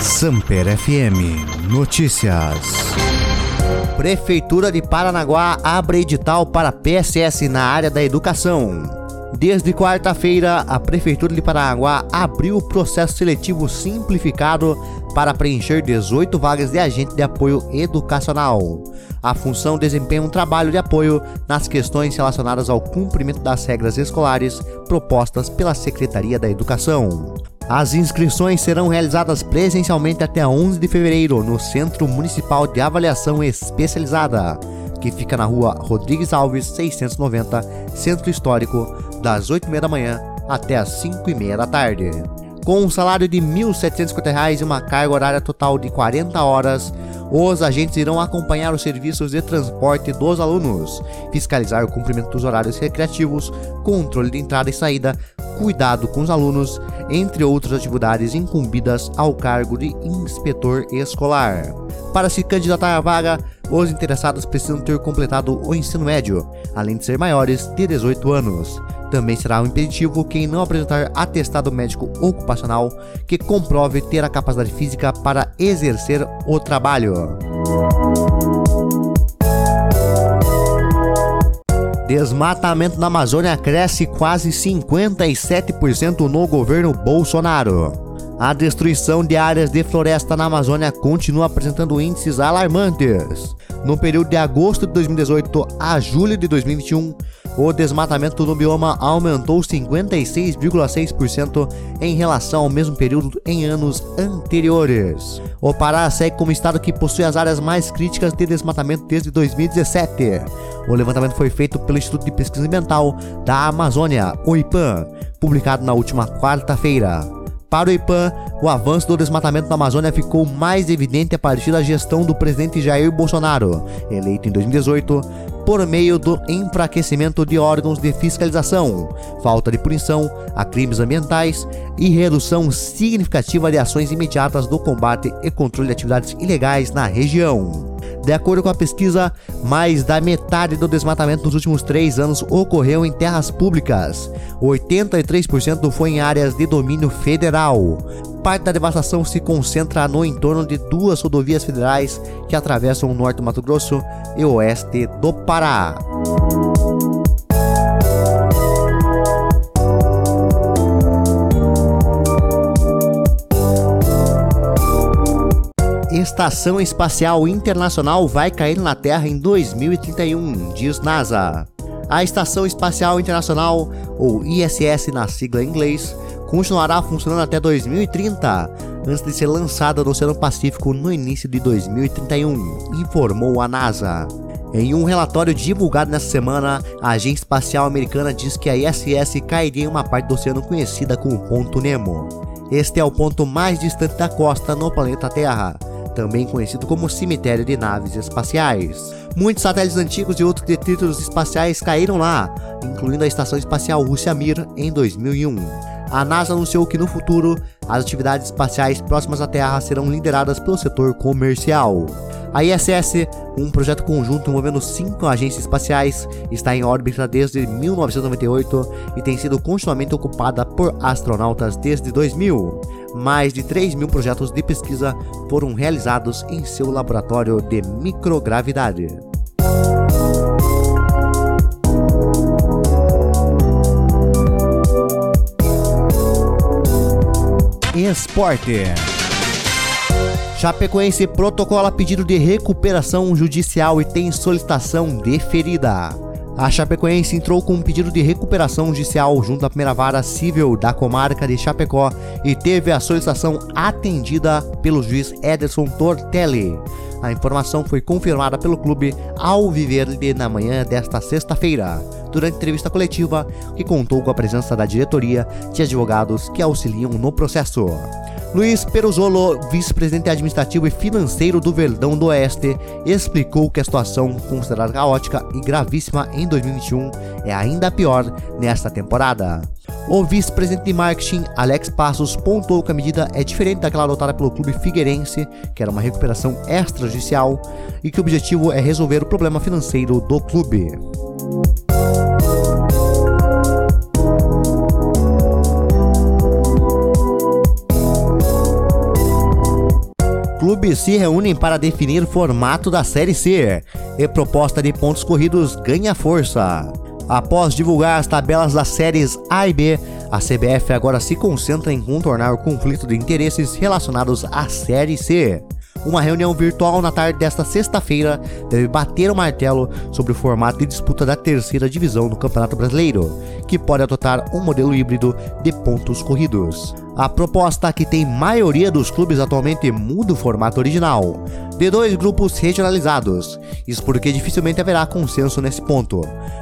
Samper FM Notícias. Prefeitura de Paranaguá abre edital para PSS na área da educação. Desde quarta-feira, a Prefeitura de Paranaguá abriu o processo seletivo simplificado para preencher 18 vagas de agente de apoio educacional. A função desempenha um trabalho de apoio nas questões relacionadas ao cumprimento das regras escolares propostas pela Secretaria da Educação. As inscrições serão realizadas presencialmente até 11 de fevereiro no Centro Municipal de Avaliação Especializada, que fica na rua Rodrigues Alves 690, Centro Histórico, das 8h30 da manhã até as 5h30 da tarde. Com um salário de R$ 1.750 e uma carga horária total de 40 horas, os agentes irão acompanhar os serviços de transporte dos alunos, fiscalizar o cumprimento dos horários recreativos, controle de entrada e saída, cuidado com os alunos, entre outras atividades incumbidas ao cargo de inspetor escolar. Para se candidatar à vaga, os interessados precisam ter completado o ensino médio, além de ser maiores de 18 anos. Também será um impeditivo quem não apresentar atestado médico ocupacional que comprove ter a capacidade física para exercer o trabalho. Desmatamento na Amazônia cresce quase 57% no governo Bolsonaro. A destruição de áreas de floresta na Amazônia continua apresentando índices alarmantes. No período de agosto de 2018 a julho de 2021, o desmatamento no bioma aumentou 56,6% em relação ao mesmo período em anos anteriores. O Pará segue como estado que possui as áreas mais críticas de desmatamento desde 2017. O levantamento foi feito pelo Instituto de Pesquisa Ambiental da Amazônia, o IPAM, publicado na última quarta-feira. Para o IPAN, o avanço do desmatamento na Amazônia ficou mais evidente a partir da gestão do presidente Jair Bolsonaro, eleito em 2018, por meio do enfraquecimento de órgãos de fiscalização, falta de punição a crimes ambientais e redução significativa de ações imediatas do combate e controle de atividades ilegais na região. De acordo com a pesquisa, mais da metade do desmatamento nos últimos três anos ocorreu em terras públicas. 83% foi em áreas de domínio federal. Parte da devastação se concentra no entorno de duas rodovias federais que atravessam o norte do Mato Grosso e o oeste do Pará. Estação Espacial Internacional vai cair na Terra em 2031, diz NASA. A Estação Espacial Internacional, ou ISS na sigla em inglês, continuará funcionando até 2030, antes de ser lançada no Oceano Pacífico no início de 2031, informou a NASA. Em um relatório divulgado nesta semana, a Agência Espacial Americana diz que a ISS cairia em uma parte do oceano conhecida como Ponto Nemo. Este é o ponto mais distante da costa no planeta Terra também conhecido como cemitério de naves espaciais. Muitos satélites antigos e outros detritos espaciais caíram lá, incluindo a Estação Espacial Rússia Mir em 2001. A NASA anunciou que no futuro as atividades espaciais próximas à Terra serão lideradas pelo setor comercial. A ISS, um projeto conjunto envolvendo cinco agências espaciais, está em órbita desde 1998 e tem sido continuamente ocupada por astronautas desde 2000. Mais de 3 mil projetos de pesquisa foram realizados em seu laboratório de microgravidade. Esporte. Chapecoense protocola pedido de recuperação judicial e tem solicitação deferida. A Chapecoense entrou com um pedido de recuperação judicial junto à primeira vara civil da comarca de Chapecó e teve a solicitação atendida pelo juiz Ederson Tortelli. A informação foi confirmada pelo clube ao Viverde na manhã desta sexta-feira, durante entrevista coletiva que contou com a presença da diretoria de advogados que auxiliam no processo. Luiz Peruzolo, vice-presidente administrativo e financeiro do Verdão do Oeste, explicou que a situação, considerada caótica e gravíssima em 2021, é ainda pior nesta temporada. O vice-presidente de marketing, Alex Passos, pontuou que a medida é diferente daquela adotada pelo clube Figueirense, que era uma recuperação extrajudicial, e que o objetivo é resolver o problema financeiro do clube. Clubes se reúnem para definir o formato da Série C e proposta de pontos corridos ganha força. Após divulgar as tabelas das séries A e B, a CBF agora se concentra em contornar o conflito de interesses relacionados à Série C. Uma reunião virtual na tarde desta sexta-feira deve bater o martelo sobre o formato de disputa da terceira divisão do Campeonato Brasileiro, que pode adotar um modelo híbrido de pontos corridos. A proposta que tem maioria dos clubes atualmente muda o formato original, de dois grupos regionalizados, isso porque dificilmente haverá consenso nesse ponto,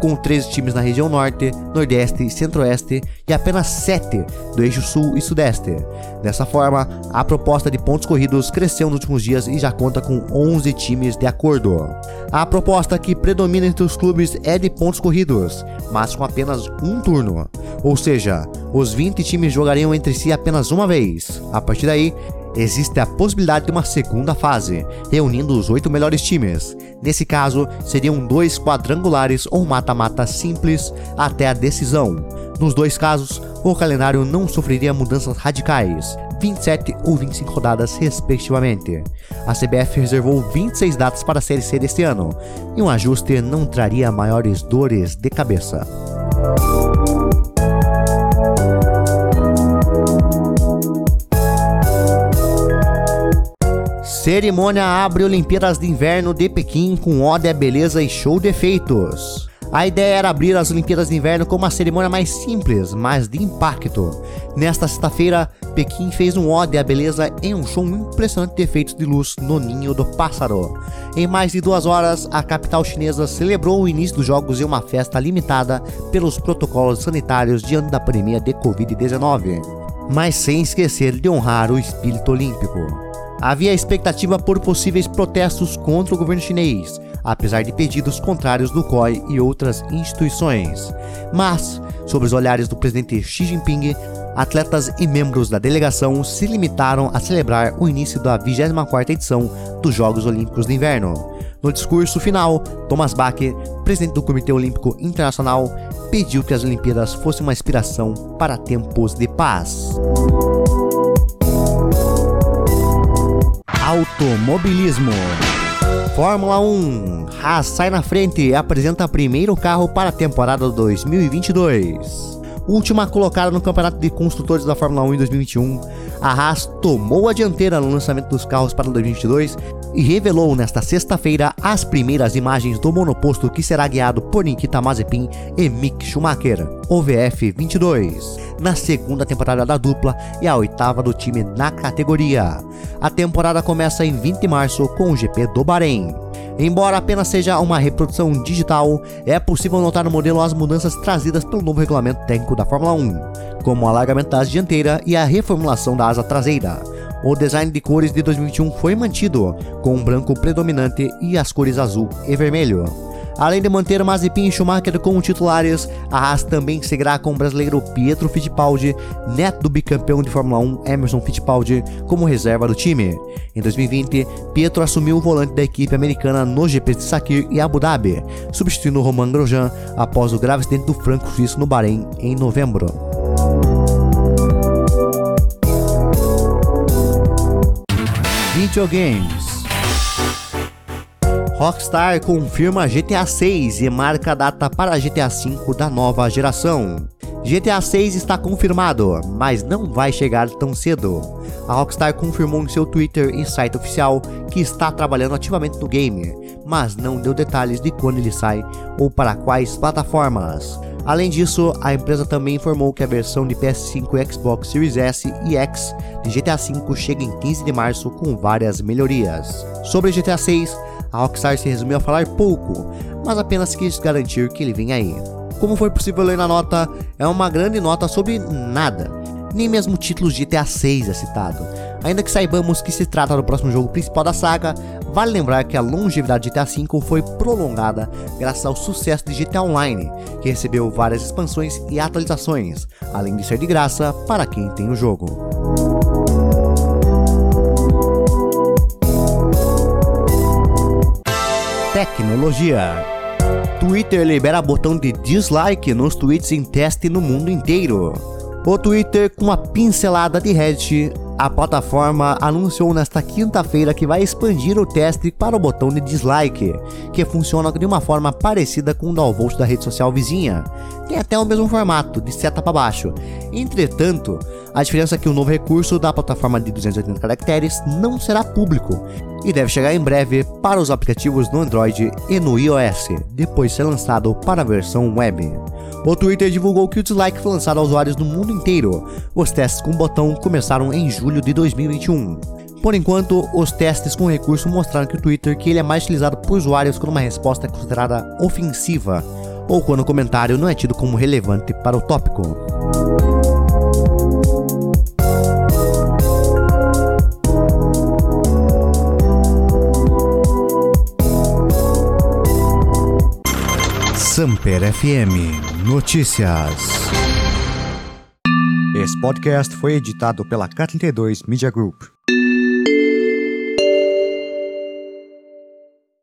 com 13 times na região norte, nordeste e centro-oeste e apenas 7 do eixo sul e sudeste. Dessa forma, a proposta de pontos corridos cresceu nos últimos dias e já conta com 11 times de acordo. A proposta que predomina entre os clubes é de pontos corridos, mas com apenas um turno, ou seja, os 20 times jogariam entre si apenas uma vez. A partir daí, existe a possibilidade de uma segunda fase, reunindo os oito melhores times. Nesse caso, seriam dois quadrangulares ou mata-mata simples até a decisão. Nos dois casos, o calendário não sofreria mudanças radicais, 27 ou 25 rodadas, respectivamente. A CBF reservou 26 datas para a Série C deste ano, e um ajuste não traria maiores dores de cabeça. Cerimônia abre Olimpíadas de Inverno de Pequim com ode à beleza e show de efeitos. A ideia era abrir as Olimpíadas de Inverno com uma cerimônia mais simples, mas de impacto. Nesta sexta-feira, Pequim fez um ode à beleza em um show impressionante de efeitos de luz no Ninho do Pássaro. Em mais de duas horas, a capital chinesa celebrou o início dos Jogos em uma festa limitada pelos protocolos sanitários diante da pandemia de Covid-19, mas sem esquecer de honrar o espírito olímpico. Havia expectativa por possíveis protestos contra o governo chinês, apesar de pedidos contrários do COI e outras instituições. Mas, sob os olhares do presidente Xi Jinping, atletas e membros da delegação se limitaram a celebrar o início da 24ª edição dos Jogos Olímpicos de Inverno. No discurso final, Thomas Bach, presidente do Comitê Olímpico Internacional, pediu que as Olimpíadas fossem uma inspiração para tempos de paz. Automobilismo. Fórmula 1. Haas sai na frente e apresenta primeiro carro para a temporada 2022. Última colocada no Campeonato de Construtores da Fórmula 1 em 2021, a Haas tomou a dianteira no lançamento dos carros para 2022 e revelou nesta sexta-feira as primeiras imagens do monoposto que será guiado por Nikita Mazepin e Mick Schumacher, o VF22 na segunda temporada da dupla e a oitava do time na categoria. A temporada começa em 20 de março com o GP do Bahrein. Embora apenas seja uma reprodução digital, é possível notar no modelo as mudanças trazidas pelo novo regulamento técnico da Fórmula 1, como o alargamento da asa dianteira e a reformulação da asa traseira. O design de cores de 2021 foi mantido, com um branco predominante e as cores azul e vermelho. Além de manter Mazepin e Schumacher como titulares, a Haas também seguirá com o brasileiro Pietro Fittipaldi, neto do bicampeão de Fórmula 1 Emerson Fittipaldi, como reserva do time. Em 2020, Pietro assumiu o volante da equipe americana no GP de Sakir e Abu Dhabi, substituindo Romain Grosjean após o grave acidente do franco-suíço no Bahrein em novembro. Videogames Rockstar confirma GTA 6 e marca a data para GTA 5 da nova geração. GTA 6 está confirmado, mas não vai chegar tão cedo. A Rockstar confirmou em seu Twitter e site oficial que está trabalhando ativamente no game, mas não deu detalhes de quando ele sai ou para quais plataformas. Além disso, a empresa também informou que a versão de PS5 e Xbox Series S e X de GTA V chega em 15 de março com várias melhorias. Sobre GTA 6, a Rockstar se resumiu a falar pouco, mas apenas quis garantir que ele vem aí. Como foi possível ler na nota, é uma grande nota sobre nada. Nem mesmo o título GTA 6 é citado. Ainda que saibamos que se trata do próximo jogo principal da saga, vale lembrar que a longevidade de GTA V foi prolongada graças ao sucesso de GTA Online, que recebeu várias expansões e atualizações, além de ser de graça para quem tem o jogo. Tecnologia. Twitter libera botão de dislike nos tweets em teste no mundo inteiro. O Twitter, com uma pincelada de Reddit, A plataforma anunciou nesta quinta-feira que vai expandir o teste para o botão de dislike, que funciona de uma forma parecida com o downvote da rede social vizinha. Tem até o mesmo formato, de seta para baixo. Entretanto, a diferença é que o novo recurso da plataforma de 280 caracteres não será público e deve chegar em breve para os aplicativos no Android e no iOS, depois de ser lançado para a versão web. O Twitter divulgou que o dislike foi lançado a usuários no mundo inteiro. Os testes com o botão começaram em julho de 2021. Por enquanto, os testes com recurso mostraram que o Twitter que ele é mais utilizado por usuários quando uma resposta é considerada ofensiva ou quando o comentário não é tido como relevante para o tópico. Samper FM Notícias. Esse podcast foi editado pela K32 Media Group.